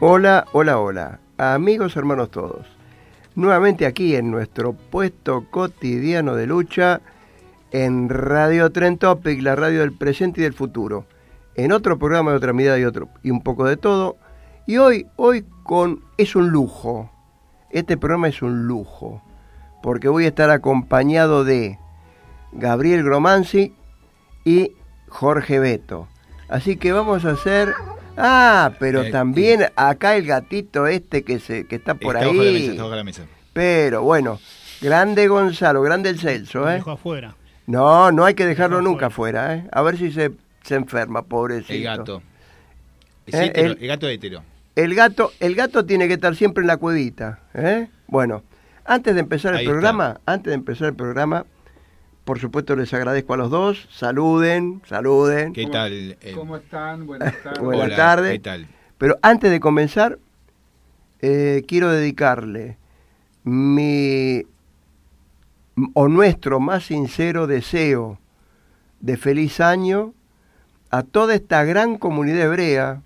Hola, hola, hola, amigos, hermanos todos. Nuevamente aquí en nuestro puesto cotidiano de lucha en Radio Tren Topic, la radio del presente y del futuro. En otro programa de otra mirada y otro y un poco de todo. Y hoy, hoy con es un lujo. Este programa es un lujo porque voy a estar acompañado de Gabriel Gromanzi y Jorge Beto. Así que vamos a hacer Ah, pero Eh, también acá el gatito este que se que está por Está bajo la ahí. mesa, está bajo la mesa. Pero bueno, grande Gonzalo, grande el Celso, ¿eh? Dejo afuera. No, no hay que dejarlo nunca afuera, ¿eh? A ver si se, se enferma, pobrecito. El gato. Es Eh, hétero, el- el gato hétero. El gato, el gato tiene que estar siempre en la cuevita, ¿eh? Bueno, antes de empezar el Ahí programa, antes de empezar el programa, por supuesto les agradezco a los dos, saluden, saluden. ¿Qué tal? el- ¿Cómo están? Buenas tardes. Buenas Hola, tardes. ¿Qué tal? Pero antes de comenzar, eh, quiero dedicarle mi o nuestro más sincero deseo de feliz año a toda esta gran comunidad hebrea,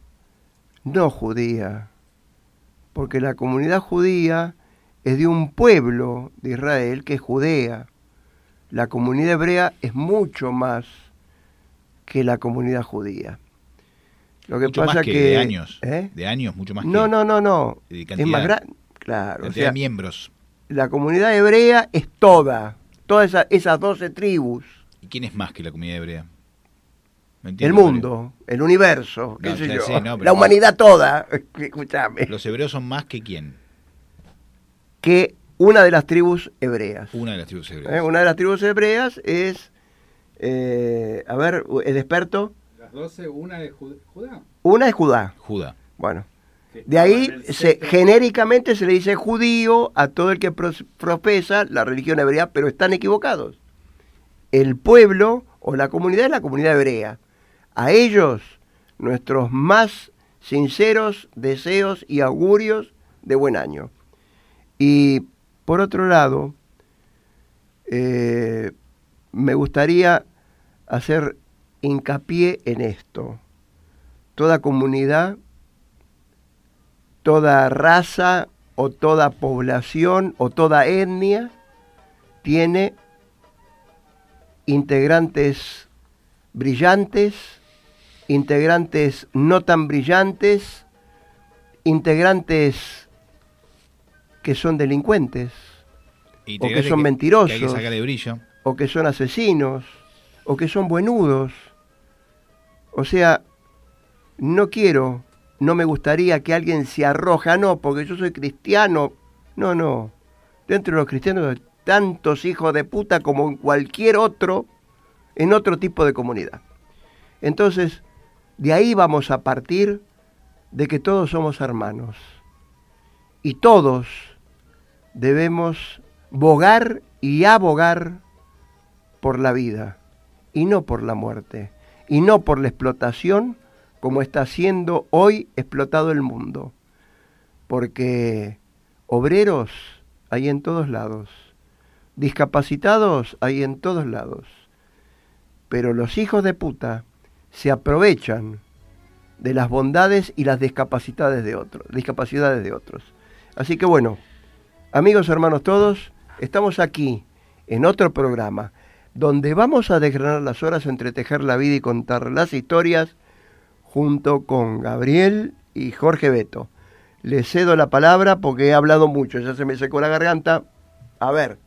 no judía, porque la comunidad judía es de un pueblo de Israel que es Judea. La comunidad hebrea es mucho más que la comunidad judía. Lo que Mucho pasa más que, que de años. ¿eh? De años, mucho más No, que no, no, no. de Es cantidad. más grande. Claro, o cantidad sea, de miembros. la comunidad hebrea es toda, todas esa- esas 12 tribus, ¿Y quién es más que la comunidad hebrea? El mundo, el universo, qué No, sé yo, sé, no, pero- la humanidad toda, escúchame, Mario. Los hebreos son más que quién. que una de las tribus hebreas. Una de las tribus hebreas. ¿eh? Una de las tribus hebreas es, eh, a ver, el experto, Las 12, una de Jud- Judá. una es Judá. Judá. Bueno, de ahí se, genéricamente se le dice judío a todo el que profesa la religión hebrea, pero están equivocados. El pueblo o la comunidad es la comunidad hebrea. A ellos nuestros más sinceros deseos y augurios de buen año. Y por otro lado, eh, me gustaría hacer hincapié en esto. Toda comunidad toda raza o toda población o toda etnia tiene integrantes brillantes, integrantes no tan brillantes, integrantes que son delincuentes Y O que son mentirosos. Que hay que sacarle brillo. o que son asesinos, o que son buenudos. O sea, no quiero, no me gustaría que alguien se arroja, no, porque yo soy cristiano. No, no. Dentro de los cristianos hay tantos hijos de puta como en cualquier otro, en otro tipo de comunidad. Entonces, de ahí vamos a partir de que todos somos hermanos. Y todos debemos bogar y abogar por la vida y no por la muerte y no por la explotación como está siendo hoy explotado el mundo. Porque obreros hay en todos lados, discapacitados hay en todos lados, pero los hijos de puta se aprovechan de las bondades y las discapacidades de otros, discapacidades de otros. Así que bueno, amigos hermanos todos, estamos aquí en otro programa donde vamos a desgranar las horas entre tejer la vida y contar las historias junto con Gabriel y Jorge Beto. Le cedo la palabra porque he hablado mucho, ya se me secó la garganta. A ver,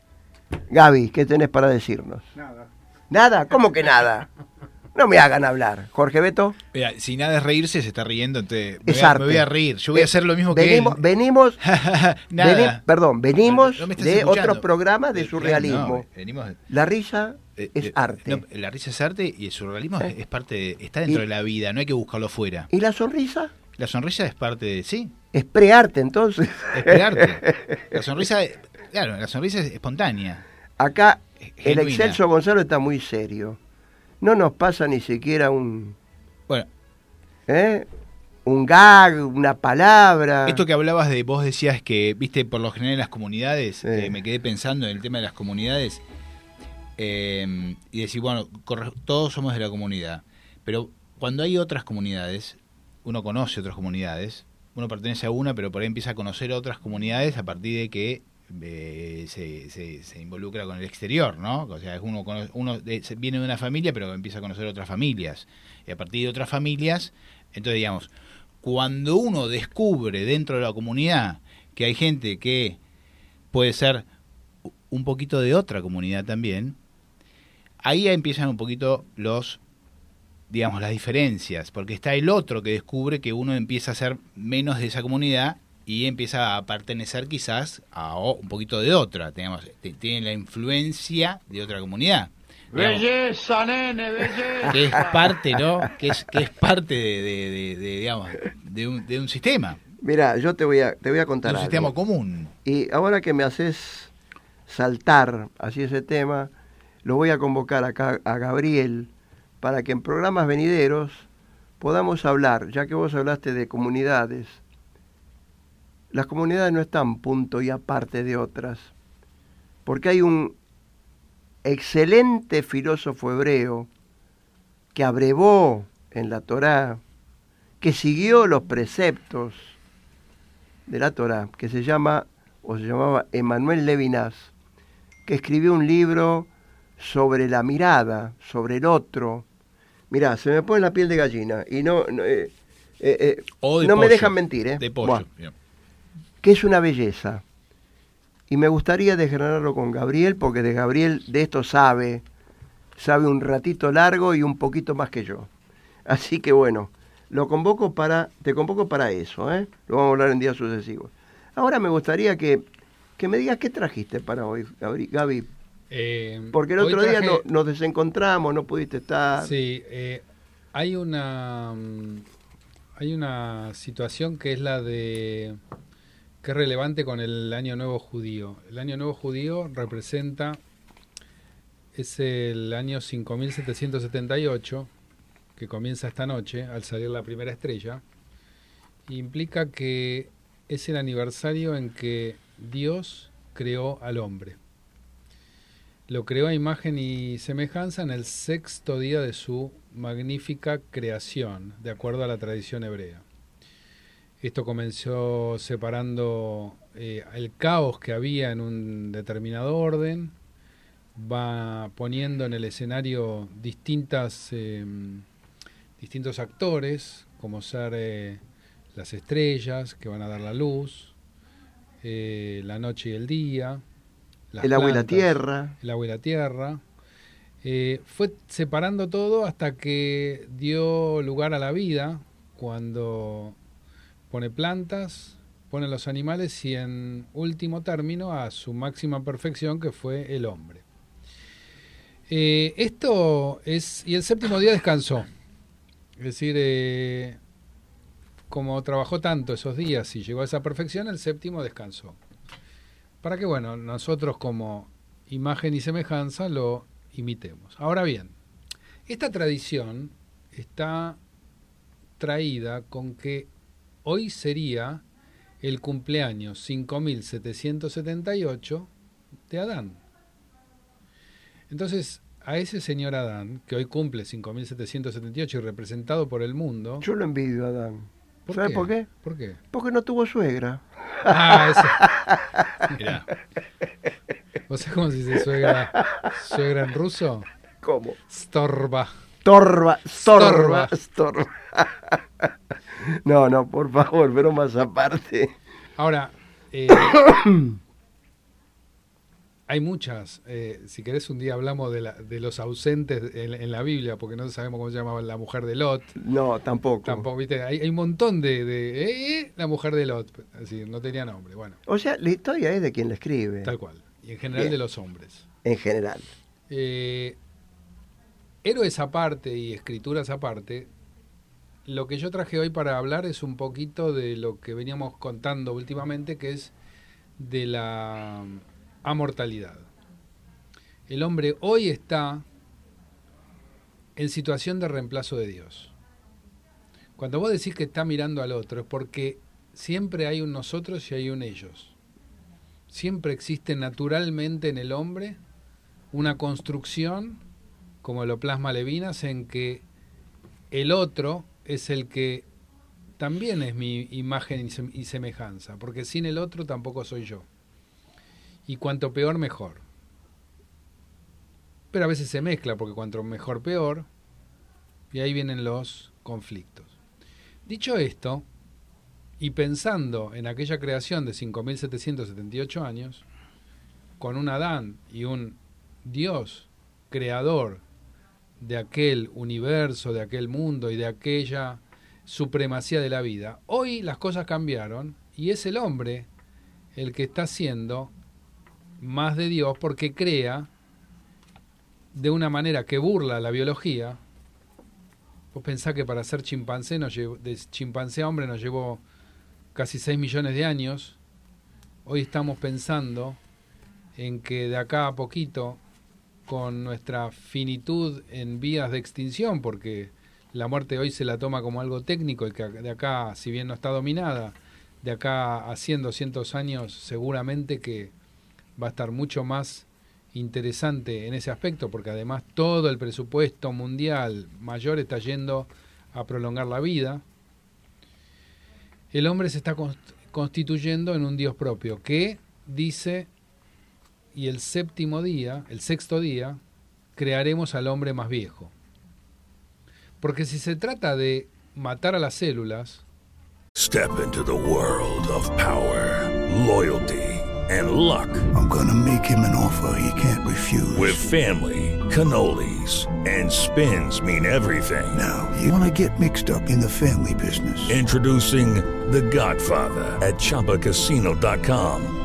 Gaby, ¿qué tenés para decirnos? Nada. ¿Nada? ¿Cómo que nada? No me hagan hablar. Jorge Beto. Mira, si nada es reírse, se está riendo, entonces me, Es voy a, me voy a reír. Yo voy a hacer lo mismo venimos, que él. Venimos, veni- perdón, venimos No de escuchando. otro programa de Eh, surrealismo. no, venimos de- La risa eh, es eh, arte. la risa es arte y el surrealismo Eh. es, parte de, está dentro Y- de la vida, no hay que buscarlo fuera. ¿Y la sonrisa? La sonrisa es parte de, sí, Es prearte entonces. es crearte. La sonrisa, claro, la sonrisa es espontánea. Acá el excelso Gonzalo está muy serio. No nos pasa ni siquiera un, Bueno, ¿eh? un gag, una palabra. esto que hablabas de, vos decías que, viste, por lo general en las comunidades, eh, me quedé pensando en el tema de las comunidades, eh, y decir, bueno, corre- todos somos de la comunidad, pero cuando hay otras comunidades, uno conoce otras comunidades, uno pertenece a una, pero por ahí empieza a conocer otras comunidades a partir de que eh, se, involucra con el exterior, ¿no? O sea, uno, uno viene de una familia, pero empieza a conocer otras familias. Y a partir de otras familias, entonces digamos, cuando uno descubre dentro de la comunidad que hay gente que puede ser un poquito de otra comunidad también, ahí empiezan un poquito los digamos las diferencias, porque está el otro que descubre que uno empieza a ser menos de esa comunidad y empieza a pertenecer quizás a un poquito de otra, digamos, tiene la influencia de otra comunidad. digamos, Belleza, nene, belleza. que es parte, ¿no? Que es, que es parte de, de- de- de, digamos, de un, de un sistema, Mira, yo te voy a, te voy a contar un algo. sistema común. Y ahora que me haces saltar así ese tema, lo voy a convocar acá a Gabriel para que en programas venideros podamos hablar, ya que vos hablaste de comunidades. Las comunidades no están punto y aparte de otras, porque hay un excelente filósofo hebreo que abrevó en la Torá, que siguió los preceptos de la Torá, que se llama, o se llamaba Emanuel Levinas, que escribió un libro sobre la mirada, sobre el otro. Mirá, se me pone la piel de gallina y no, no, eh, eh, eh, no me dejan mentir, ¿eh? De pollo. Bien. Que es una belleza. Y me gustaría desgranarlo con Gabriel, porque de Gabriel de esto sabe, sabe un ratito largo y un poquito más que yo. Así que bueno, lo convoco para, te convoco para eso, ¿eh? Lo vamos a hablar en días sucesivos. Ahora me gustaría que, que me digas qué trajiste para hoy, Gabri- Gaby. Eh, Porque el otro día no- nos desencontramos, no pudiste estar. Sí, eh, hay una mm, hay una situación que es la de que es relevante con el Año Nuevo Judío. El Año Nuevo Judío representa es el año 5778 que comienza esta noche al salir la primera estrella. y implica que es el aniversario en que Dios creó al hombre. Lo creó a imagen y semejanza en el sexto día de su magnífica creación, de acuerdo a la tradición hebrea. Esto comenzó separando eh, el caos que había en un determinado orden, va poniendo en el escenario distintas, eh, distintos actores, como ser eh, las estrellas que van a dar la luz, eh, la noche y el día, las el agua y la tierra. el agua y la tierra. Fue separando todo hasta que dio lugar a la vida, cuando pone plantas, pone los animales y en último término a su máxima perfección que fue el hombre. Eh, esto es... Y el séptimo día descansó. Es decir, eh, como trabajó tanto esos días y llegó a esa perfección, el séptimo descansó. Para que, bueno, nosotros como imagen y semejanza lo imitemos. Ahora bien, esta tradición está traída con que hoy sería el cumpleaños 5778 de Adán. Entonces, a ese señor Adán, que hoy cumple 5778 y representado por el mundo. Yo lo envidio a Adán. ¿por ¿Sabes qué? por qué? ¿Por qué? Porque no tuvo suegra. Ah, ese. Mirá. ¿Vos sabés cómo se dice suegra, suegra en ruso? ¿Cómo? Storba. Torba, Storba. Storba, Storba. No, no, por favor, pero más aparte. Ahora, eh, hay muchas. eh, si querés, un día hablamos de, la- de los ausentes en, en la Biblia, porque no sabemos cómo se llamaba la mujer de Lot. No, tampoco. Tampoco, ¿viste? Hay, hay un montón de. de eh, eh, la mujer de Lot. Así, no tenía nombre. Bueno, O sea, la historia es de quien la escribe, tal cual. Y en general Bien. de los hombres. en general. Eh, héroes aparte y escrituras aparte, lo que yo traje hoy para hablar es un poquito de lo que veníamos contando últimamente, que es de la amortalidad. El hombre hoy está en situación de reemplazo de Dios. Cuando vos decís que está mirando al otro es porque siempre hay un nosotros y hay un ellos. Siempre existe naturalmente en el hombre una construcción, como lo plasma Levinas, en que el otro es el que también es mi imagen y sem- y semejanza, porque sin el otro tampoco soy yo. Y cuanto peor, mejor. Pero a veces se mezcla, porque cuanto mejor, peor, y ahí vienen los conflictos. Dicho esto, y pensando en aquella creación de 5.778 años, con un Adán y un Dios creador de aquel universo, de aquel mundo y de aquella supremacía de la vida. Hoy las cosas cambiaron y es el hombre el que está haciendo más de Dios porque crea de una manera que burla la biología. Vos pensás que para ser chimpancé, nos llevó- de chimpancé a hombre nos llevó casi 6 millones de años. Hoy estamos pensando en que de acá a poquito, con nuestra finitud en vías de extinción, porque la muerte hoy se la toma como algo técnico y que de acá, si bien no está dominada, de acá a 100, 200 años seguramente que va a estar mucho más interesante en ese aspecto, porque además todo el presupuesto mundial mayor está yendo a prolongar la vida. El hombre se está const- constituyendo en un Dios propio que dice y el séptimo día, el sexto día, crearemos al hombre más viejo. Porque si se trata de matar a las células, Step into the world of power, loyalty, and luck. I'm gonna make him an offer he can't refuse. With family, cannolis, and spins mean everything. now, you wanna get mixed up in the family business. Introducing The Godfather at ChumbaCasino.com.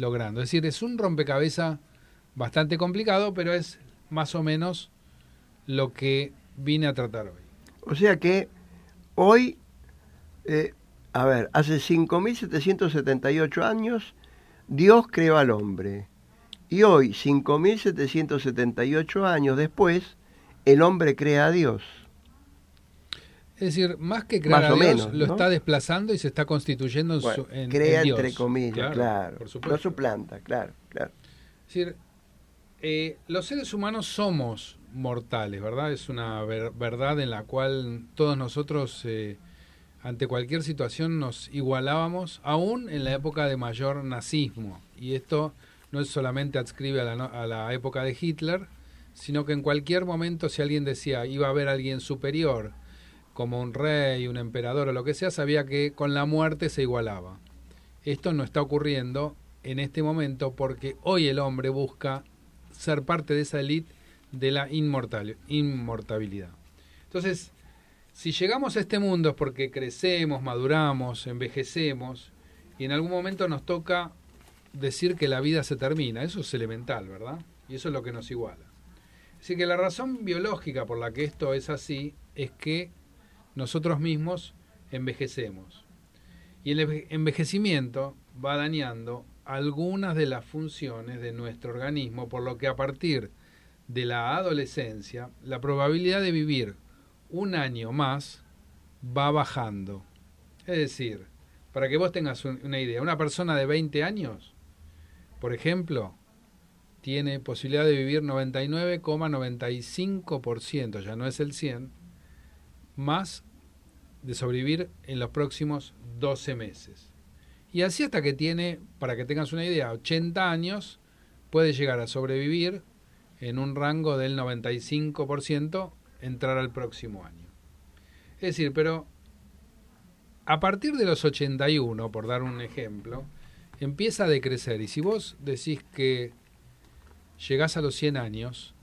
logrando. Es decir, es un rompecabezas bastante complicado, pero es más o menos lo que vine a tratar hoy. O sea que hoy, eh, a ver, hace 5.778 años, Dios creó al hombre. Y hoy, 5.778 años después, el hombre crea a Dios. Es decir, más que crear Más a Dios, menos, lo ¿no? está desplazando y se está constituyendo en, Bueno, su, en- crea en Dios. entre comillas, claro. Por no supuesto. suplanta, claro, claro. Es decir, eh, los seres humanos somos mortales, ¿verdad? Es una ver- verdad en la cual todos nosotros, eh, ante cualquier situación, nos igualábamos, aún en la época de mayor nazismo. Y esto no es solamente adscribe a la, no- a la época de Hitler, sino que en cualquier momento si alguien decía iba a haber alguien superior, como un rey, un emperador o lo que sea, sabía que con la muerte se igualaba. Esto no está ocurriendo en este momento porque hoy el hombre busca ser parte de esa élite de la inmortal, inmortabilidad. Entonces, si llegamos a este mundo es porque crecemos, maduramos, envejecemos y en algún momento nos toca decir que la vida se termina. Eso es elemental, ¿verdad? Y eso es lo que nos iguala. Así que la razón biológica por la que esto es así es que nosotros mismos envejecemos. Y el envejecimiento va dañando algunas de las funciones de nuestro organismo, por lo que a partir de la adolescencia, la probabilidad de vivir un año más va bajando. Es decir, para que vos tengas una idea, una persona de 20 años, por ejemplo, tiene posibilidad de vivir 99,95%, ya no es el 100, más de sobrevivir en los próximos 12 meses. Y así hasta que tiene, para que tengas una idea, 80 años, puede llegar a sobrevivir en un rango del 95%, entrar al próximo año. Es decir, pero a partir de los 81, por dar un ejemplo, empieza a decrecer. Y si vos decís que llegás a los 100 años,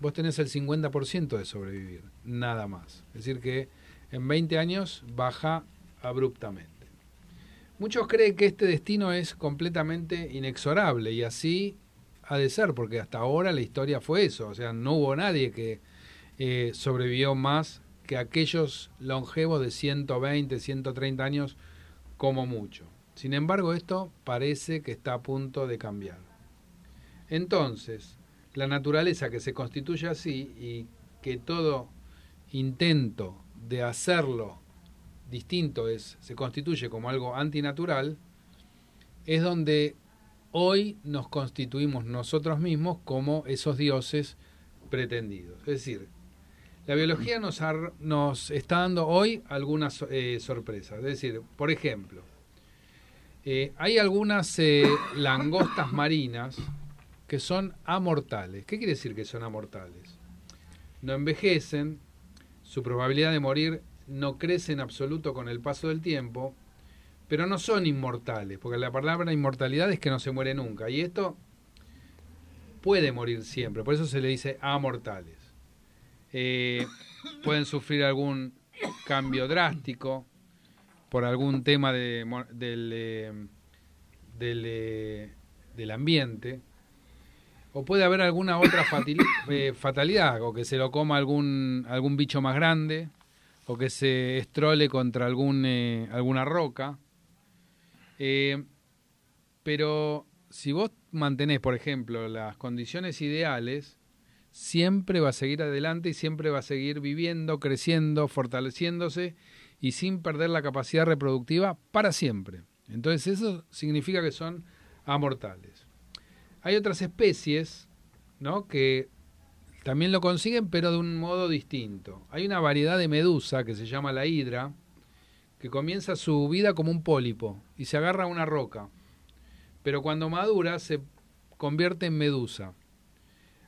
vos tenés el 50% de sobrevivir, nada más. Es decir, que en 20 años baja abruptamente. Muchos creen que este destino es completamente inexorable y así ha de ser, porque hasta ahora la historia fue eso, o sea, no hubo nadie que eh, sobrevivió más que aquellos longevos de 120, 130 años como mucho. Sin embargo, esto parece que está a punto de cambiar. Entonces, la naturaleza que se constituye así y que todo intento de hacerlo distinto es, se constituye como algo antinatural, es donde hoy nos constituimos nosotros mismos como esos dioses pretendidos. Es decir, la biología nos, nos está dando hoy algunas eh, sorpresas. Es decir, por ejemplo, eh, hay algunas eh, langostas marinas que son amortales. ¿Qué quiere decir que son amortales? No envejecen, su probabilidad de morir no crece en absoluto con el paso del tiempo, pero no son inmortales, porque la palabra inmortalidad es que no se muere nunca, y esto puede morir siempre, por eso se le dice amortales. Eh, pueden sufrir algún cambio drástico por algún tema de, del, eh, eh, del ambiente, o puede haber alguna otra fatalidad, o que se lo coma algún, algún bicho más grande, o que se estrole contra algún, eh, alguna roca. Eh, pero si vos mantenés, por ejemplo, las condiciones ideales, siempre va a seguir adelante y siempre va a seguir viviendo, creciendo, fortaleciéndose y sin perder la capacidad reproductiva para siempre. Entonces eso significa que son amortales. Hay otras especies ¿no? que también lo consiguen, pero de un modo distinto. Hay una variedad de medusa que se llama la hidra, que comienza su vida como un pólipo y se agarra a una roca. Pero cuando madura se convierte en medusa.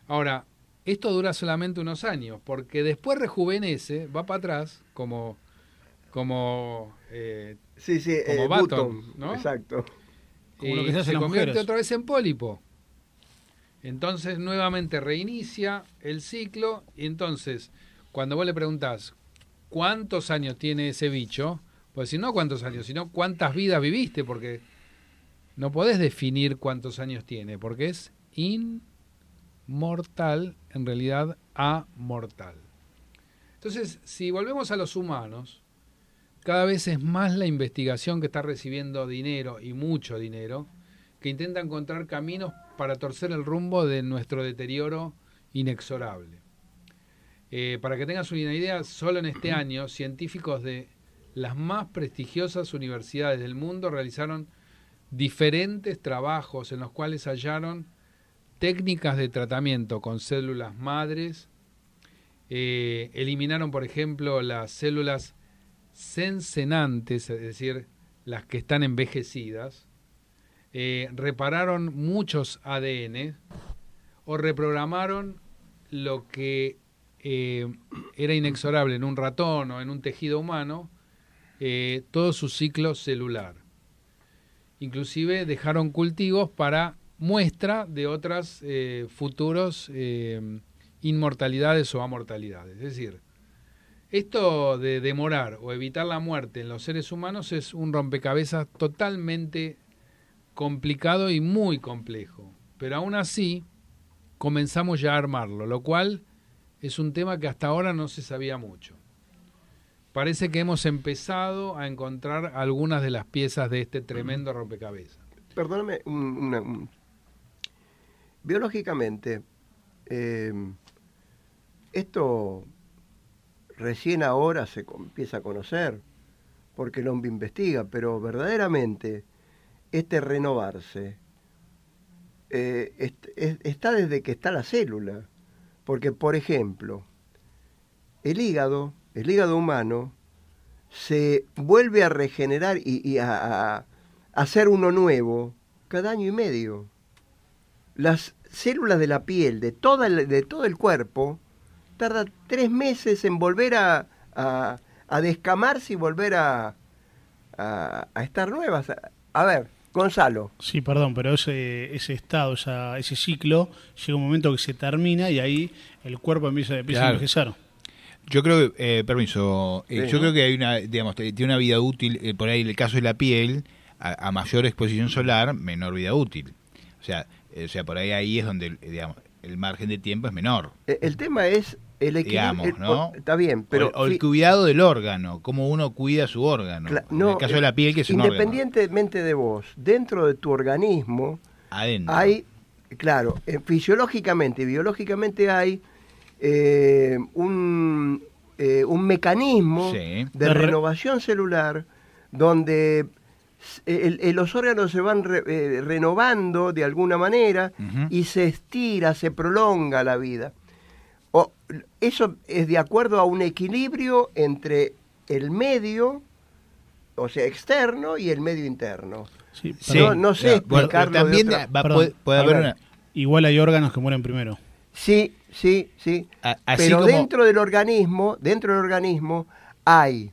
Ahora, esto dura solamente unos años, porque después rejuvenece, va para atrás, como como eh, sí, sí, como eh, Button, ¿no? Exacto. Como lo que se, se convierte otra vez en pólipo. Entonces nuevamente reinicia el ciclo y entonces cuando vos le preguntás cuántos años tiene ese bicho, pues si no cuántos años, sino cuántas vidas viviste, porque no podés definir cuántos años tiene, porque es inmortal, en realidad amortal. Entonces, si volvemos a los humanos, cada vez es más la investigación que está recibiendo dinero y mucho dinero, que intenta encontrar caminos para torcer el rumbo de nuestro deterioro inexorable. Eh, para que tengas una idea, solo en este año científicos de las más prestigiosas universidades del mundo realizaron diferentes trabajos en los cuales hallaron técnicas de tratamiento con células madres, eh, eliminaron, por ejemplo, las células sensenantes, es decir, las que están envejecidas, eh, repararon muchos ADN o reprogramaron lo que eh, era inexorable en un ratón o en un tejido humano, eh, todo su ciclo celular. Inclusive dejaron cultivos para muestra de otras eh, futuros inmortalidades o amortalidades. Es decir, esto de demorar o evitar la muerte en los seres humanos es un rompecabezas totalmente complicado y muy complejo. Pero aún así, comenzamos ya a armarlo, lo cual es un tema que hasta ahora no se sabía mucho. Parece que hemos empezado a encontrar algunas de las piezas de este tremendo rompecabezas. Perdóname, un- una- un- biológicamente, eh, esto recién ahora se empieza a conocer, porque el hombre investiga, pero verdaderamente este renovarse eh, est- es- está desde que está la célula. Porque, por ejemplo, el hígado, el hígado humano, se vuelve a regenerar y, a, hacer uno nuevo cada año y medio. Las células de la piel, de, toda de todo el cuerpo, tarda tres meses en volver a, a- descamarse y volver a- a estar nuevas. A ver, Gonzalo. Sí, perdón, pero ese, ese estado, esa, ese ciclo, llega un momento que se termina y ahí el cuerpo empieza, empieza a envejecer. Yo creo que, eh, permiso, eh, Sí. yo creo que hay una, digamos, tiene una vida útil, eh, por ahí el caso de la piel, a, a mayor exposición solar, menor vida útil. O sea, eh, o sea, por ahí ahí es donde, eh, digamos, el margen de tiempo es menor. El tema es el ¿no? Está bien, pero o, o el cuidado del órgano, cómo uno cuida su órgano. cla- en no, el caso de la piel, que es un órgano. independientemente de vos, dentro de tu organismo Adentro. hay, claro, eh, fisiológicamente y biológicamente hay eh, un, eh, un mecanismo Sí. de De re- renovación celular donde el- el- los órganos se van re- eh, renovando de alguna manera y se estira, se prolonga la vida. O, eso es de acuerdo a un equilibrio entre el medio, o sea, externo, y el medio interno. Sí, no- no sé. Bueno, explicarlo también de otra- va- Perdón, puede, haber una... Igual hay órganos que mueren primero. Sí, sí, sí. a- así Pero como- dentro del organismo, dentro del organismo hay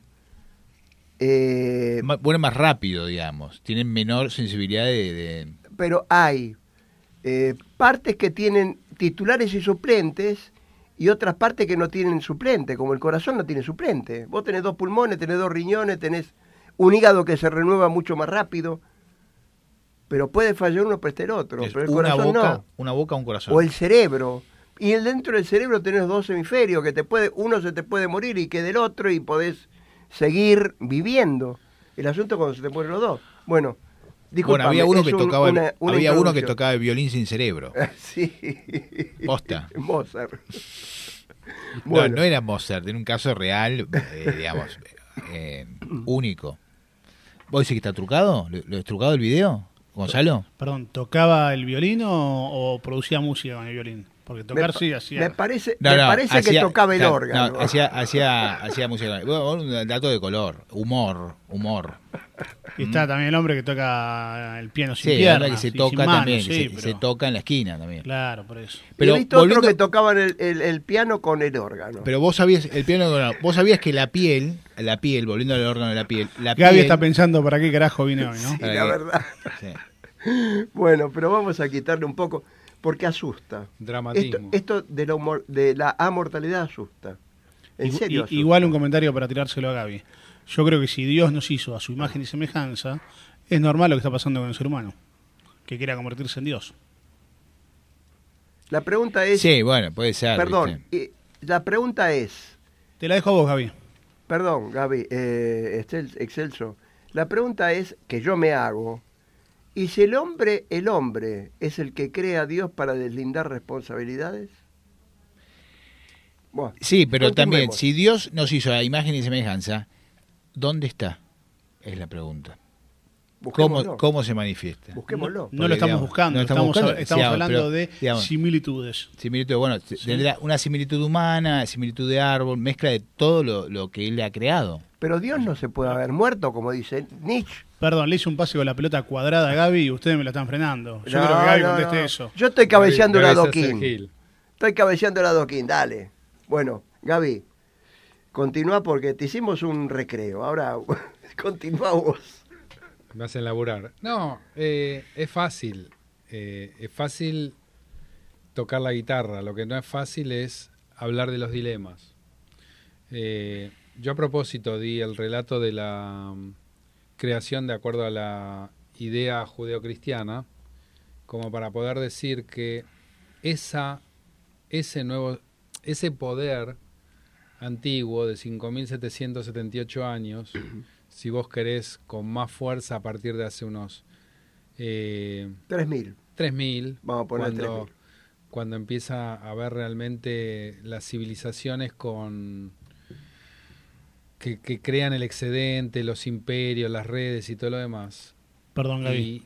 eh, mueren más rápido, digamos. Tienen menor sensibilidad de... de- pero hay eh, partes que tienen titulares y suplentes y otras partes que no tienen suplente, como el corazón no tiene suplente. Vos tenés dos pulmones, tenés dos riñones, tenés un hígado que se renueva mucho más rápido, pero puede fallar uno presta el otro, es pero el una corazón boca, no. una boca, un corazón. O el cerebro. Y el dentro del cerebro tenés dos hemisferios que te puede, uno se te puede morir y queda el otro y podés seguir viviendo. El asunto es cuando se te mueren los dos. Bueno, bueno, había uno es que un- tocaba el- una- una había uno que tocaba el violín sin cerebro. sí. Posta. Mozart. No, Bueno. no era Mozart, era un caso real, eh, digamos, eh, único. ¿Vos decís que está trucado? ¿Lo, lo has trucado el video, Gonzalo? Perdón, ¿tocaba el violín o, o producía música con el violín? Porque tocar me, sí hacía. me parece, No, me no, parece que tocaba el órgano. no, hacía, hacía, hacía música. Bueno, un dato de color, humor, humor. Y está también el hombre que toca el piano sin Sí, piernas. verdad que se sin toca manos, también, que se, pero- se toca en la esquina también. Claro, por eso. Pero he visto otro que tocaban el, el- el piano con el órgano. Pero vos sabías, el piano, no, vos sabías que la piel, la piel, volviendo al órgano de la piel, la Gaby piel, está pensando para qué carajo vine hoy, ¿no? Sí, la verdad. sí. Bueno, pero vamos a quitarle un poco, porque asusta. Esto, Dramatismo. esto de, la humor- de la amortalidad asusta. En Igu- serio. asusta. igual un comentario para tirárselo a Gaby. Yo creo que si Dios nos hizo a su imagen y semejanza, es normal lo que está pasando con el ser humano, que quiera convertirse en Dios. La pregunta es. Sí, bueno, puede ser. perdón, eh, la pregunta es. Te la dejo a vos, Gaby. Perdón, Gaby, eh, Excel- Excelso. La pregunta es que yo me hago. ¿Y si el hombre, el hombre, es el que crea a Dios para deslindar responsabilidades? Bueno, Sí, pero también, si Dios nos hizo a imagen y semejanza, ¿dónde está? Es la pregunta. ¿Cómo, cómo se manifiesta? Busquémoslo. No lo estamos digamos, buscando, no estamos, buscando, estamos digamos, hablando pero, de digamos, similitudes. similitud, bueno, tendrá una similitud humana, similitud de árbol, mezcla de todo lo, lo que él ha creado. Pero Dios no se puede haber muerto, como dice Nietzsche. Perdón, le hice un pase con la pelota cuadrada a Gaby y ustedes me la están frenando. Yo No, creo que Gaby no, conteste no. eso. Yo estoy cabeceando Gaby el gil. Estoy cabeceando el adoquín, dale. Bueno, Gaby, continúa porque te hicimos un recreo. Ahora, continúa vos. Me hacen laburar. No, eh, es fácil. Eh, es fácil tocar la guitarra. Lo que no es fácil es hablar de los dilemas. Eh, yo a propósito di el relato de la creación de acuerdo a la idea judeocristiana, como para poder decir que esa, ese nuevo, ese poder antiguo de 5.778 años, si vos querés con más fuerza a partir de hace unos eh, 3.000. 3.000, Vamos a poner cuando, 3.000. cuando empieza a ver realmente las civilizaciones con que, que crean el excedente, los imperios, las redes y todo lo demás. Perdón, Gaby. Y-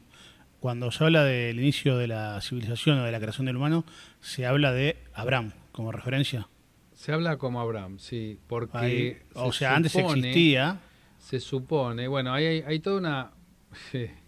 Cuando se habla del inicio de la civilización o de la creación del humano, se habla de Abraham como referencia. Se habla como Abraham, sí, porque Ahí, o se sea, antes existía. Se supone, bueno, ahí hay, hay toda una...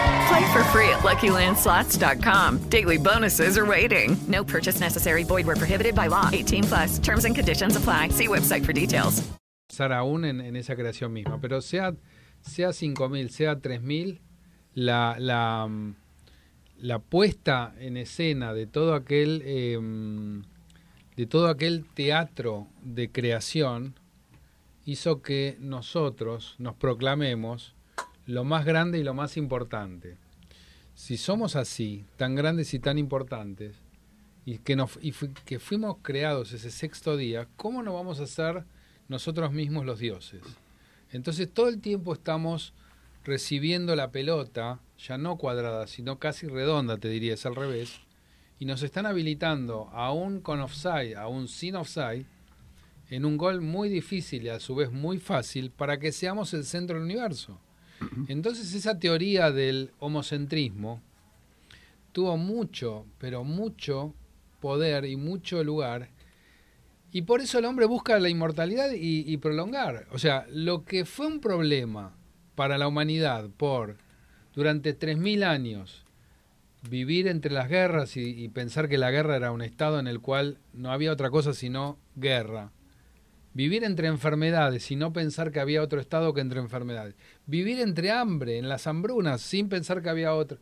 Play for free at LuckyLandSlots.com. Daily bonuses are waiting. No purchase necessary. Void where prohibited by law. 18 plus. Terms and conditions apply. See website for details. pensar aún en, en esa creación misma. Pero sea, sea 5.000, sea 3.000, la, la, mm, la puesta en escena de todo aquel eh, de todo aquel teatro de creación hizo que nosotros nos proclamemos lo más grande y lo más importante. Si somos así, tan grandes y tan importantes, y que, nos, y que fuimos creados ese sexto día, ¿cómo no vamos a ser nosotros mismos los dioses? Entonces todo el tiempo estamos recibiendo la pelota, ya no cuadrada, sino casi redonda, te diría, es al revés, y nos están habilitando aún con offside, aún sin offside, en un gol muy difícil y a su vez muy fácil para que seamos el centro del universo. Entonces esa teoría del homocentrismo tuvo mucho, pero mucho poder y mucho lugar. Y por eso el hombre busca la inmortalidad y, prolongar. O sea, lo que fue un problema para la humanidad por durante 3.000 años vivir entre las guerras y pensar que la guerra era un estado en el cual no había otra cosa sino guerra. Vivir entre enfermedades y no pensar que había otro estado que entre enfermedades. Vivir entre hambre, en las hambrunas, sin pensar que había otro.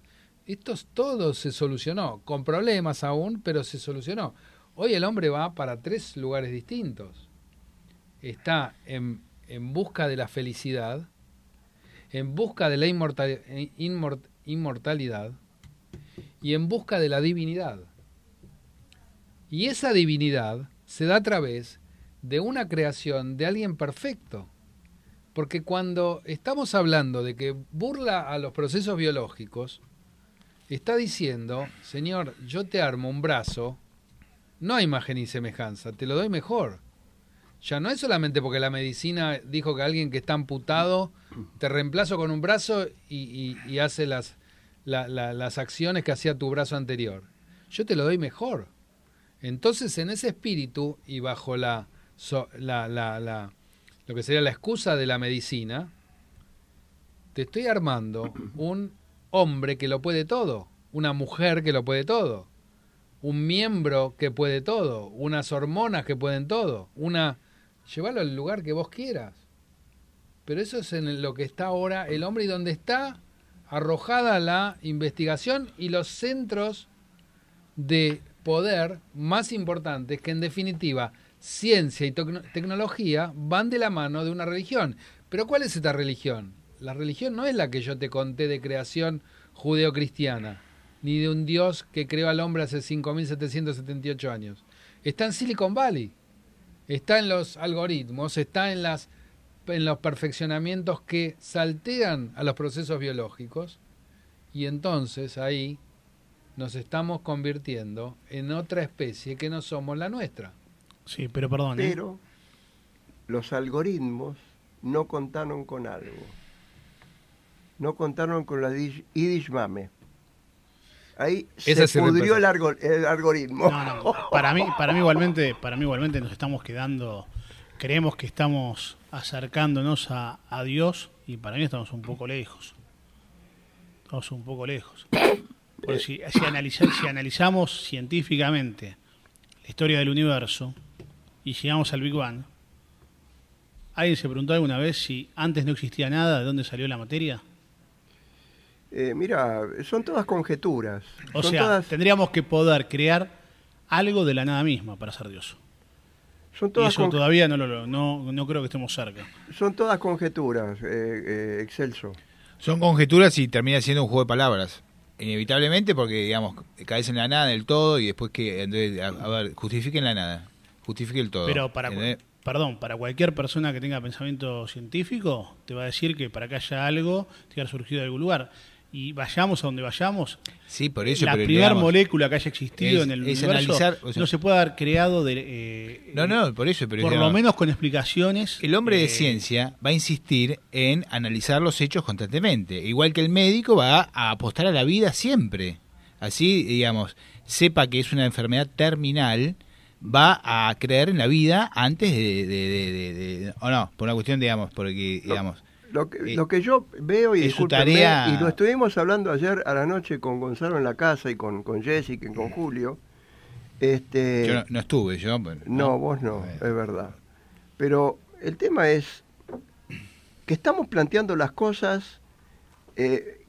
Esto es- todo se solucionó, con problemas aún, pero se solucionó. Hoy el hombre va para tres lugares distintos. Está en, en busca de la felicidad, en busca de la eh, inmort- inmortalidad y en busca de la divinidad. Y esa divinidad se da a través de una creación de alguien perfecto. Porque cuando estamos hablando de que burla a los procesos biológicos, está diciendo, Señor, yo te armo un brazo, no a imagen y semejanza, te lo doy mejor. Ya no es solamente porque la medicina dijo que alguien que está amputado, te reemplazo con un brazo y, hace las, la- la- las acciones que hacía tu brazo anterior. Yo te lo doy mejor. Entonces, en ese espíritu y bajo la, so- lo que sería la excusa de la medicina, te estoy armando un hombre que lo puede todo, una mujer que lo puede todo, un miembro que puede todo, unas hormonas que pueden todo, una llévalo al lugar que vos quieras. Pero eso es en lo que está ahora el hombre y donde está arrojada la investigación y los centros de poder más importantes que en definitiva ciencia y tecno- tecnología van de la mano de una religión. Pero ¿cuál es esta religión? la religión no es la que yo te conté de creación judeocristiana, ni de un Dios que creó al hombre hace 5.778 años. Está en Silicon Valley, está en los algoritmos, está en, las, en los perfeccionamientos que saltean a los procesos biológicos y entonces ahí nos estamos convirtiendo en otra especie que no somos la nuestra. Sí, pero perdón. ¿eh? Pero los algoritmos no contaron con algo. No contaron con la Yiddish- Yiddish Mame. Ahí Esa se pudrió el, reemplazó. algo- el algoritmo. No, no, para mí, para mí igualmente, para mí igualmente nos estamos quedando, creemos que estamos acercándonos a, a Dios y para mí estamos un poco lejos. Estamos un poco lejos. Porque si, si, analiza- si analizamos científicamente la historia del universo y llegamos al Big Bang, ¿alguien se preguntó alguna vez si antes no existía nada, de dónde salió la materia? Eh, mira, son todas conjeturas. O son sea, todas, tendríamos que poder crear algo de la nada misma para ser Dios. son Y eso con- todavía no, lo, no, no creo que estemos cerca. son todas conjeturas, eh, eh, Excelso. Son conjeturas y termina siendo un juego de palabras. Inevitablemente porque, digamos, caes en la nada del todo y después que, entonces, a, a ver, justifiquen la nada, justifique el todo. Pero para, perdón, para cualquier persona que tenga pensamiento científico, te va a decir que para que haya algo, tiene que haber surgido de algún lugar. Y vayamos a donde vayamos, Sí, por eso, la primera molécula que haya existido es- en el es universo analizar, o sea- no se puede haber creado de, eh, No, no, por eso, pero por digamos, lo menos con explicaciones. El hombre de eh, ciencia va a insistir en analizar los hechos constantemente, igual que el médico va a apostar a la vida siempre. Así, digamos, sepa que es una enfermedad terminal, va a creer en la vida antes de, de- de- de- de- o no, por una cuestión, digamos, porque, digamos, Lo que, Eh, lo que yo veo, y es su tarea- y lo estuvimos hablando ayer a la noche con Gonzalo en la casa y con, con Jessica y con Julio. Este, yo no, no estuve, yo, pero- No, vos no, es verdad. Pero el tema es que estamos planteando las cosas eh,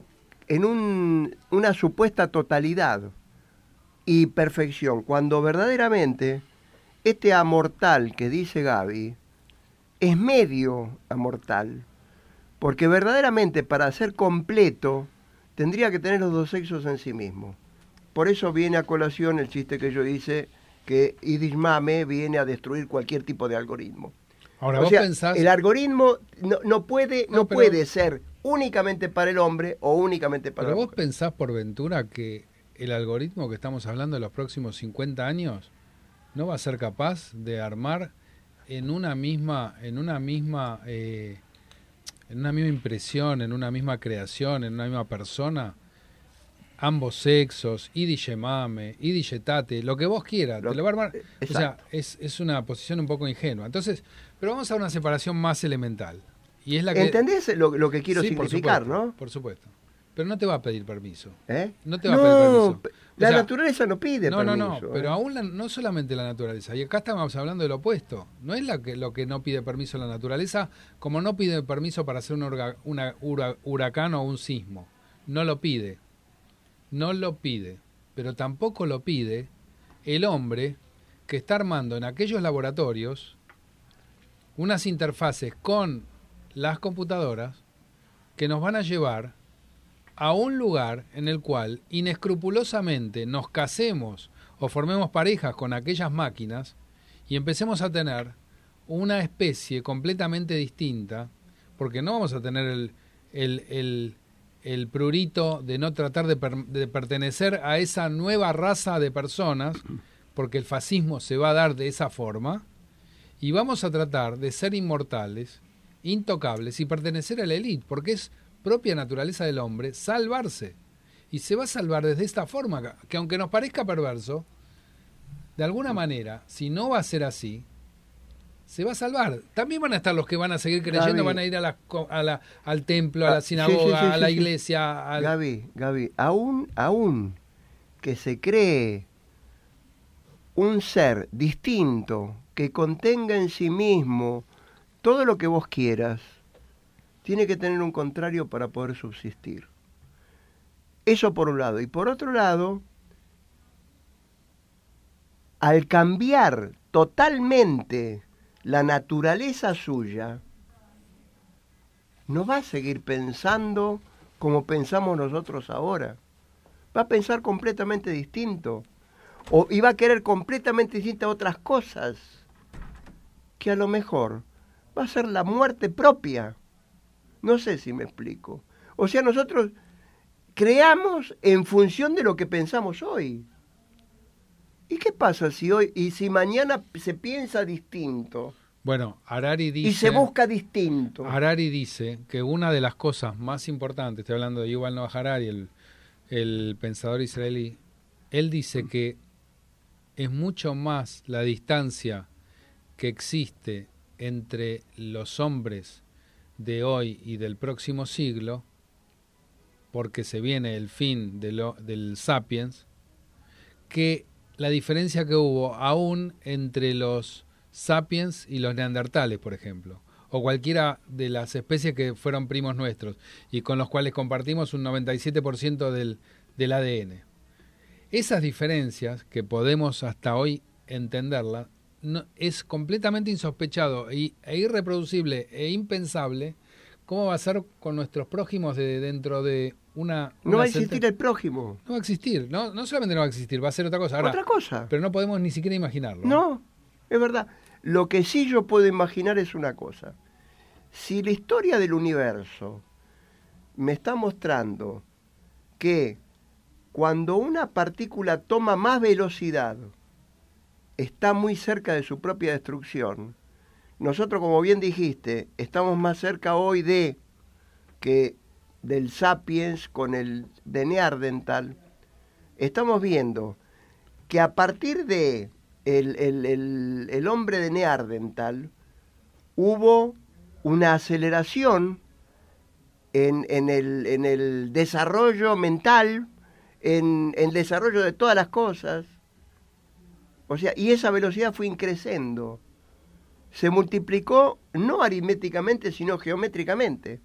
en un- una supuesta totalidad y perfección, cuando verdaderamente este amortal que dice Gaby es medio amortal, porque verdaderamente para ser completo tendría que tener los dos sexos en sí mismo. Por eso viene a colación el chiste que yo hice, que Idis Mame viene a destruir cualquier tipo de algoritmo. Ahora, o vos sea, pensás- el algoritmo no, no puede, no, No, pero- puede ser únicamente para el hombre o únicamente para Pero la vos pensás por ventura que el algoritmo que estamos hablando de los próximos 50 años no va a ser capaz de armar en una misma, en una misma, eh, en una misma impresión, en una misma creación, en una misma persona, ambos sexos, y mame, y tate, lo que vos quieras, te lo va a armar. O sea, es, es una posición un poco ingenua. Entonces, pero vamos a una separación más elemental. Y es la que ¿Entendés lo, lo que quiero Sí, por significar, supuesto, no? Por supuesto. Pero no te va a pedir permiso. ¿Eh? No te va a No, pedir permiso. O la sea, naturaleza no pide no, no, permiso. no, ¿eh? pero aún la- no solamente la naturaleza. Y acá estamos hablando del opuesto. No es la que, lo que no pide permiso la naturaleza, como no pide permiso para hacer un orga- una hura- huracán o un sismo. No lo pide. No lo pide. Pero tampoco lo pide el hombre que está armando en aquellos laboratorios unas interfaces con las computadoras que nos van a llevar a un lugar en el cual inescrupulosamente nos casemos o formemos parejas con aquellas máquinas y empecemos a tener una especie completamente distinta, porque no vamos a tener el, el, el- el prurito de no tratar de, de pertenecer a esa nueva raza de personas, porque el fascismo se va a dar de esa forma, y vamos a tratar de ser inmortales, intocables y pertenecer a la élite, porque es propia naturaleza del hombre salvarse. Y se va a salvar desde esta forma, que aunque nos parezca perverso, de alguna manera, si no va a ser así, se va a salvar. También van a estar los que van a seguir creyendo, Gaby. van a ir a la, co- a la- al templo, a Ah, la sí, sinagoga, sí, sí, a la iglesia. al- Gaby, Gaby, aún, aún que se cree un ser distinto que contenga en sí mismo todo lo que vos quieras, tiene que tener un contrario para poder subsistir. Eso por un lado. Y por otro lado, al cambiar totalmente la naturaleza suya, no va a seguir pensando como pensamos nosotros ahora. Va a pensar completamente distinto. O, y va a querer completamente distintas otras cosas. Que a lo mejor va a ser la muerte propia. No sé si me explico. O sea, nosotros creamos en función de lo que pensamos hoy. ¿Y qué pasa si hoy y si mañana se piensa distinto? Bueno, Harari dice... Y se busca distinto. Harari dice que una de las cosas más importantes, estoy hablando de Yuval Noah Harari, el, el pensador israelí, él dice que es mucho más la distancia que existe entre los hombres de hoy y del próximo siglo, porque se viene el fin del sapiens, que la diferencia que hubo aún entre los sapiens y los neandertales, por ejemplo, o cualquiera de las especies que fueron primos nuestros y con los cuales compartimos un 97% del, del ADN. Esas diferencias, que podemos hasta hoy entenderlas, no, es completamente insospechado e, e irreproducible e impensable cómo va a ser con nuestros prójimos de dentro de una... No va a existir el prójimo. No va a existir, no, no solamente no va a existir, va a ser otra cosa. otra cosa. Pero no podemos ni siquiera imaginarlo. No, es verdad. Lo que sí yo puedo imaginar es una cosa. Si la historia del universo me está mostrando que cuando una partícula toma más velocidad, está muy cerca de su propia destrucción. Nosotros, como bien dijiste, estamos más cerca hoy de que del sapiens con el de Neandertal. Estamos viendo que a partir de el, el, el, hombre de Neandertal hubo una aceleración en, en, el, en el desarrollo mental, en, en el desarrollo de todas las cosas. O sea, y esa velocidad fue increciendo. Se multiplicó no aritméticamente, sino geométricamente.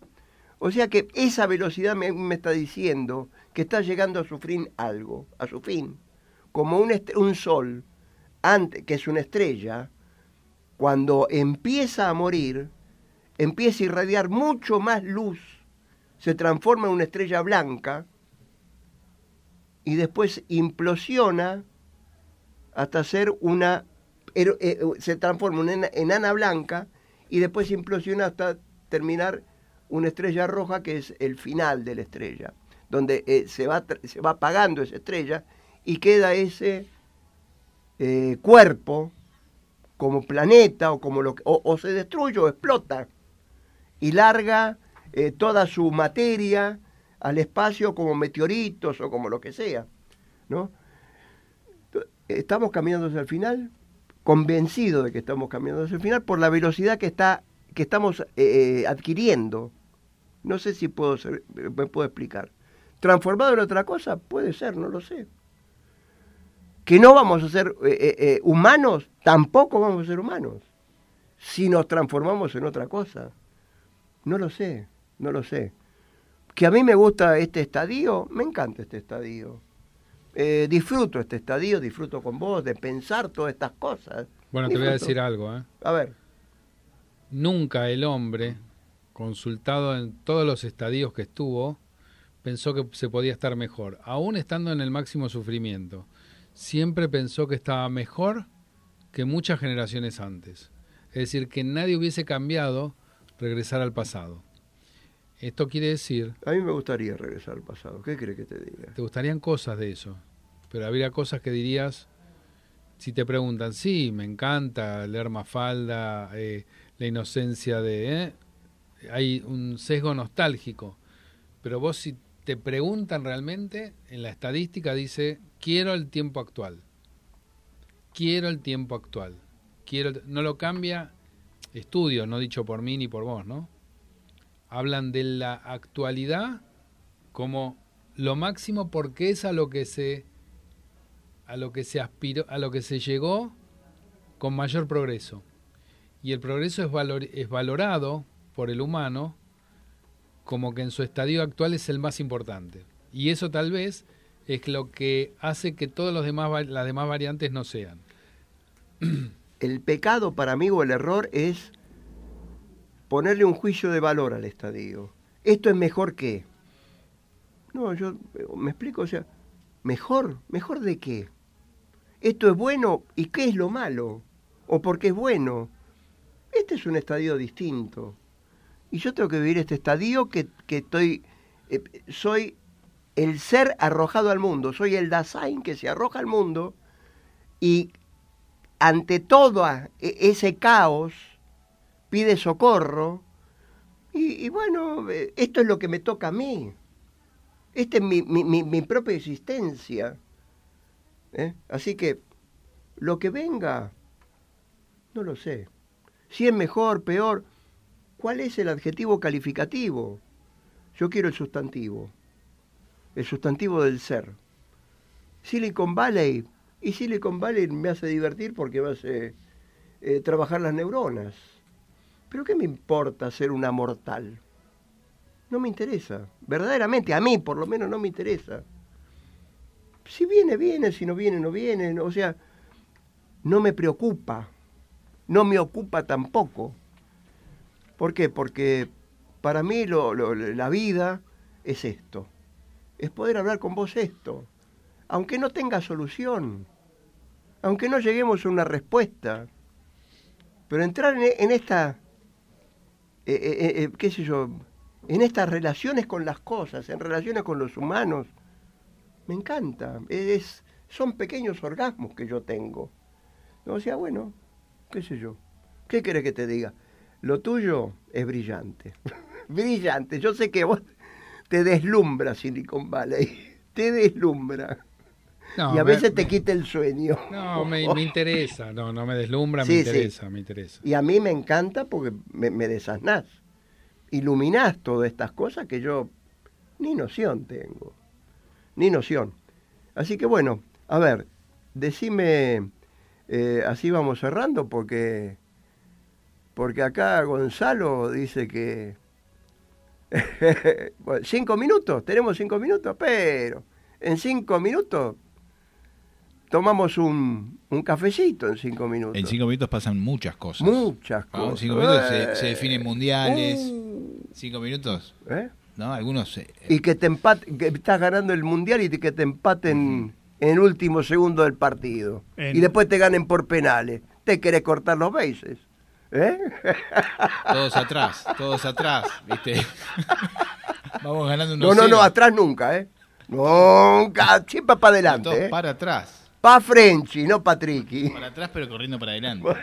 O sea que esa velocidad me, me, está diciendo que está llegando a su fin algo, a su fin. Como un, un sol, antes, que es una estrella, cuando empieza a morir, empieza a irradiar mucho más luz, se transforma en una estrella blanca y después implosiona hasta ser una, eh, se transforma en enana blanca y después implosiona hasta terminar una estrella roja que es el final de la estrella, donde eh, se, va, se va apagando esa estrella y queda ese eh, cuerpo como planeta o como lo o, o, se destruye o explota y larga eh, toda su materia al espacio como meteoritos o como lo que sea, ¿no? Estamos caminando hacia el final, convencido de que estamos caminando hacia el final por la velocidad que está que estamos eh, adquiriendo. No sé si puedo ser, me puedo explicar. ¿Transformado en otra cosa? Puede ser, no lo sé. ¿Que no vamos a ser eh, eh, humanos? Tampoco vamos a ser humanos. Si nos transformamos en otra cosa. No lo sé, no lo sé. Que a mí me gusta este estadio, me encanta este estadio. Eh, disfruto este estadio, disfruto con vos, de pensar todas estas cosas. Bueno, disfruto. te voy a decir algo. ¿eh? A ver. Nunca el hombre, consultado en todos los estadios que estuvo, pensó que se podía estar mejor, aún estando en el máximo sufrimiento. Siempre pensó que estaba mejor que muchas generaciones antes. Es decir, que nadie hubiese cambiado regresar al pasado. Esto quiere decir... A mí me gustaría regresar al pasado. ¿Qué crees que te diga? Te gustarían cosas de eso. Pero habría cosas que dirías, si te preguntan, sí, me encanta leer Mafalda, eh, la inocencia de... ¿eh? Hay un sesgo nostálgico. Pero vos si te preguntan realmente, en la estadística dice, quiero el tiempo actual. Quiero el tiempo actual. Quiero no lo cambia estudios, no dicho por mí ni por vos, ¿no? Hablan de la actualidad como lo máximo porque es a lo que se a lo que se aspiró, a lo que se llegó con mayor progreso. Y el progreso es, valor, es valorado por el humano como que en su estadio actual es el más importante. Y eso tal vez es lo que hace que todos los demás las demás variantes no sean. El pecado para mí o el error es ponerle un juicio de valor al estadio. Esto es mejor que. No, yo me explico, o sea, mejor, mejor de qué. Esto es bueno y qué es lo malo, o por qué es bueno. Este es un estadio distinto. Y yo tengo que vivir este estadio que, que estoy, eh, soy el ser arrojado al mundo, soy el Dasein que se arroja al mundo y ante todo e, ese caos pide socorro y, bueno, eh, esto es lo que me toca a mí. Esta es mi, mi, mi, propia existencia. ¿eh? Así que lo que venga, no lo sé. Si es mejor, peor, ¿cuál es el adjetivo calificativo? Yo quiero el sustantivo, el sustantivo del ser. Silicon Valley, y Silicon Valley me hace divertir porque me hace eh, trabajar las neuronas. Pero ¿qué me importa ser una mortal? No me interesa. Verdaderamente, a mí por lo menos no me interesa. Si viene, viene, si no viene, no viene. O sea, no me preocupa. No me ocupa tampoco. ¿Por qué? Porque para mí la vida es esto. Es poder hablar con vos esto. Aunque no tenga solución. Aunque no lleguemos a una respuesta. Pero entrar en esta eh, eh, eh, qué sé yo, en estas relaciones con las cosas, en relaciones con los humanos, me encanta. Es, son pequeños orgasmos que yo tengo. O sea, bueno, qué sé yo. ¿Qué querés que te diga? Lo tuyo es brillante. brillante. Yo sé que vos te deslumbra Silicon Valley. te deslumbra. Y a veces te quita el sueño. No, me, interesa, no, no me deslumbra, me interesa, me interesa. Y a mí me encanta porque me, me desasnás. Iluminás todas estas cosas que yo ni noción tengo. Ni noción. Así que bueno, a ver, decime, eh, así vamos cerrando porque, porque acá Gonzalo dice que... cinco minutos, tenemos cinco minutos, pero en cinco minutos tomamos un, un, cafecito en cinco minutos. En cinco minutos pasan muchas cosas. Muchas cosas. En cinco minutos se, definen mundiales. Uh. Cinco minutos. ¿Eh? ¿No? Algunos. Eh, y que te empate, que estás ganando el mundial y que te empaten en último segundo del partido. Y después te ganen por penales. Te querés cortar los bases. ¿Eh? Todos atrás, todos atrás, ¿viste? Vamos ganando unos No, no, no, atrás nunca, ¿eh? Nunca, siempre para adelante. ¿eh? Para atrás. Pa Frenchy, no Patricky. Para atrás, pero corriendo para adelante.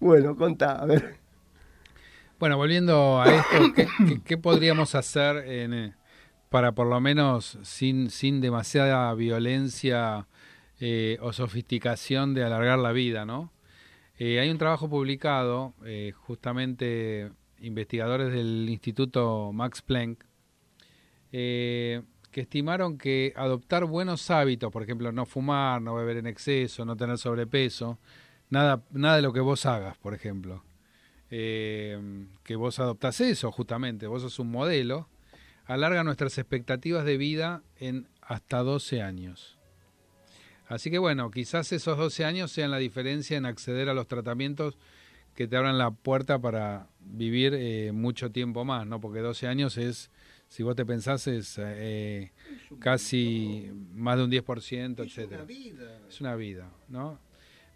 bueno, contá, a ver. Bueno, volviendo a esto, ¿qué, podríamos hacer eh, para por lo menos sin, sin demasiada violencia eh, o sofisticación de alargar la vida, ¿no? Eh, hay un trabajo publicado, justamente investigadores del Instituto Max Planck, que estimaron que adoptar buenos hábitos, por ejemplo, no fumar, no beber en exceso, no tener sobrepeso, nada, nada de lo que vos hagas, por ejemplo, eh, que vos adoptás eso justamente, vos sos un modelo, alarga nuestras expectativas de vida en hasta 12 años. Así que bueno, quizás esos 12 años sean la diferencia en acceder a los tratamientos que te abran la puerta para vivir eh, mucho tiempo más, ¿no? Porque 12 años es si vos te pensás, es eh, casi más de un 10%, etc. Es una vida. Es una vida, ¿no?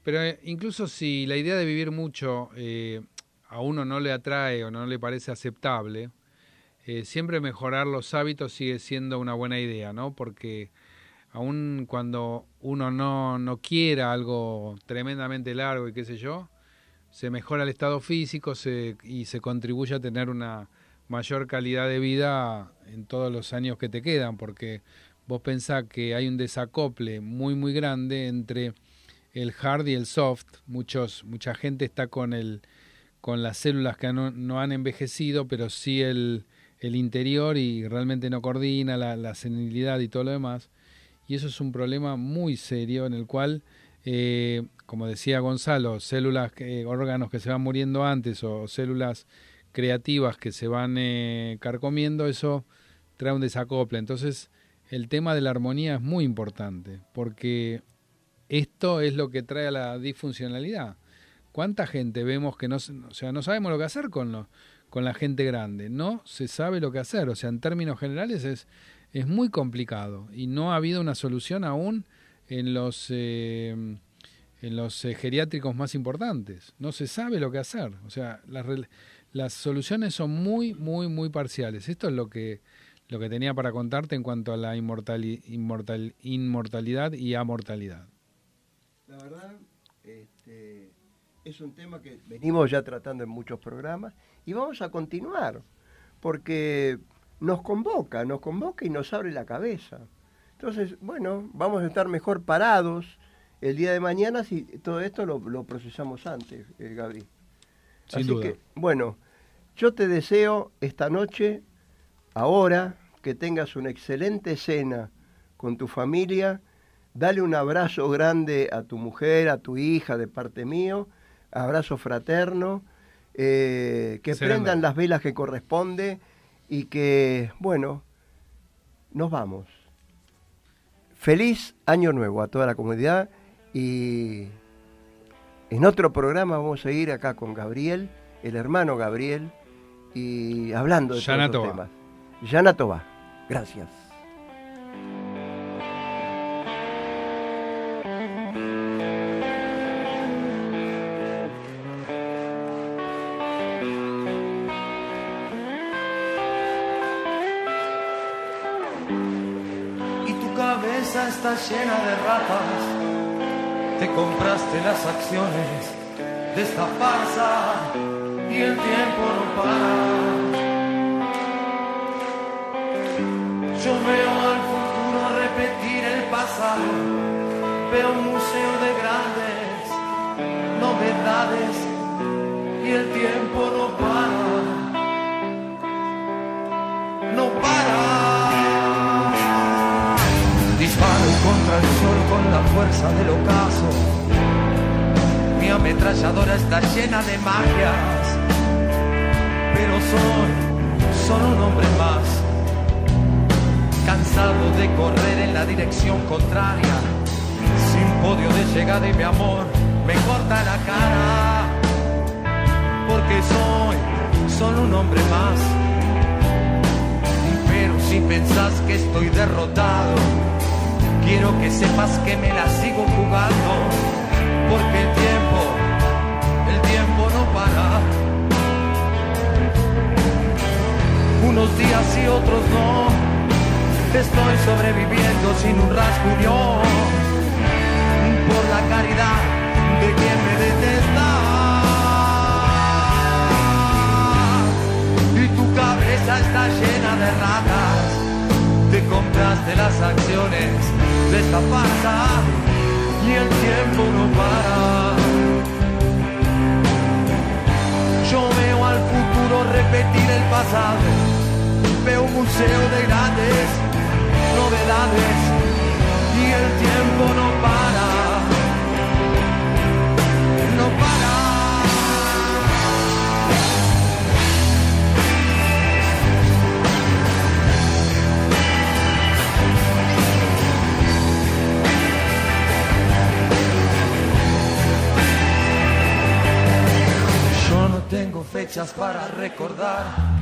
Pero eh, incluso si la idea de vivir mucho eh, a uno no le atrae o no le parece aceptable, siempre mejorar los hábitos sigue siendo una buena idea, ¿no? Porque aun cuando uno no, no quiera algo tremendamente largo y qué sé yo, se mejora el estado físico se, y se contribuye a tener una mayor calidad de vida en todos los años que te quedan, porque vos pensás que hay un desacople muy muy grande entre el hard y el soft. Muchos, mucha gente está con el con las células que no, han envejecido, pero sí el, el, interior y realmente no coordina la, la, senilidad y todo lo demás. Y eso es un problema muy serio en el cual, eh, como decía Gonzalo, células, órganos que se van muriendo antes o células creativas que se van eh, carcomiendo, eso trae un desacople. Entonces, el tema de la armonía es muy importante, porque esto es lo que trae a la disfuncionalidad. ¿Cuánta gente vemos que no, o sea, no sabemos lo que hacer con, lo- con la gente grande? No se sabe lo que hacer. O sea, en términos generales es, es muy complicado y no ha habido una solución aún en los, eh, en los eh, geriátricos más importantes. No se sabe lo que hacer. O sea, las, las soluciones son muy, muy, muy parciales. Esto es lo que, lo que tenía para contarte en cuanto a la inmortali- inmortal- inmortalidad y amortalidad. La verdad, este, es un tema que venimos ya tratando en muchos programas y vamos a continuar, porque nos convoca, nos convoca y nos abre la cabeza. Entonces, bueno, vamos a estar mejor parados el día de mañana si todo esto lo, lo procesamos antes, eh, Gabriel. Sin Así duda. que, bueno, yo te deseo esta noche, ahora, que tengas una excelente cena con tu familia. Dale un abrazo grande a tu mujer, a tu hija de parte mío, abrazo fraterno, eh, que prendan las velas que corresponde y que, bueno, nos vamos. Feliz año nuevo a toda la comunidad y en otro programa vamos a ir acá con Gabriel, el hermano Gabriel, y hablando de todos Yana Toba. temas. Yana Toba. Gracias. y tu cabeza está llena de ratas. Te compraste las acciones de esta farsa y el tiempo no para. Yo veo al futuro repetir el pasado, veo un museo de grandes novedades y el tiempo no para. No para. Disparo contra el sol con la fuerza del ocaso. Mi ametralladora está llena de magias, pero soy solo un hombre más, cansado de correr en la dirección contraria, sin podio de llegada y mi amor me corta la cara, porque soy solo un hombre más. Pero si pensás que estoy derrotado, quiero que sepas que me la sigo jugando, porque el tiempo, Unos días y otros no, estoy sobreviviendo sin un rasguño, por la caridad de quien me detesta. Y tu cabeza está llena de ratas te compraste las acciones de esta farsa y el tiempo no para. Yo veo al futuro repetir el pasado, veo un museo de grandes novedades y el tiempo no para. No para. Yo no tengo fechas para recordar,